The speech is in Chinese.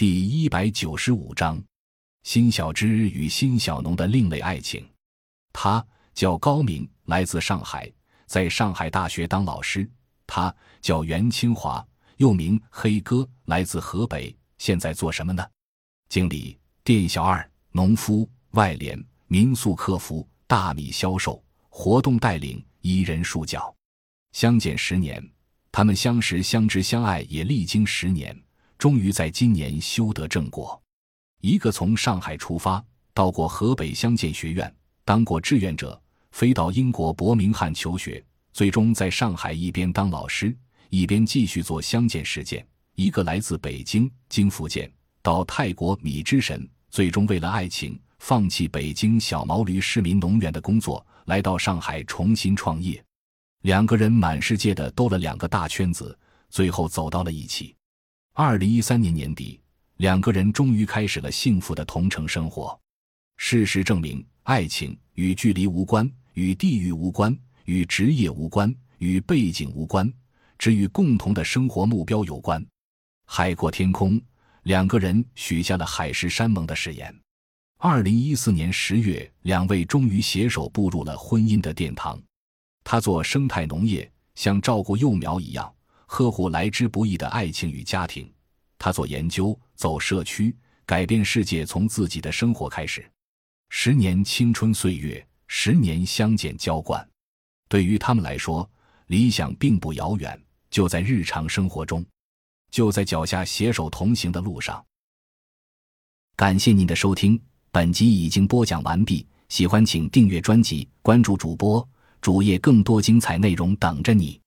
第一百九十五章：辛小芝与辛小农的另类爱情。他叫高明，来自上海，在上海大学当老师。他叫袁清华，又名黑哥，来自河北，现在做什么呢？经理、店小二、农夫、外联、民宿客服、大米销售、活动带领，一人数角。相见十年，他们相识、相知、相爱，也历经十年，终于在今年修得正果。一个从上海出发，到过河北相见学院，当过志愿者，飞到英国伯明翰求学，最终在上海一边当老师，一边继续做相见实践。一个来自北京，经福建到泰国米之神，最终为了爱情放弃北京小毛驴市民农园的工作，来到上海重新创业。两个人满世界的兜了两个大圈子，最后走到了一起。二零一三年年底，两个人终于开始了幸福的同城生活。事实证明，爱情与距离无关，与地域无关，与职业无关，与背景无关，只与共同的生活目标有关。海阔天空，两个人许下了海誓山盟的誓言。二零一四年十月，两位终于携手步入了婚姻的殿堂。他做生态农业，像照顾幼苗一样呵护来之不易的爱情与家庭；他做研究，走社区，改变世界从自己的生活开始。十年青春岁月，十年相见浇灌，对于他们来说，理想并不遥远，就在日常生活中，就在脚下携手同行的路上。感谢您的收听，本集已经播讲完毕。喜欢请订阅专辑，关注主播。主页更多精彩内容等着你。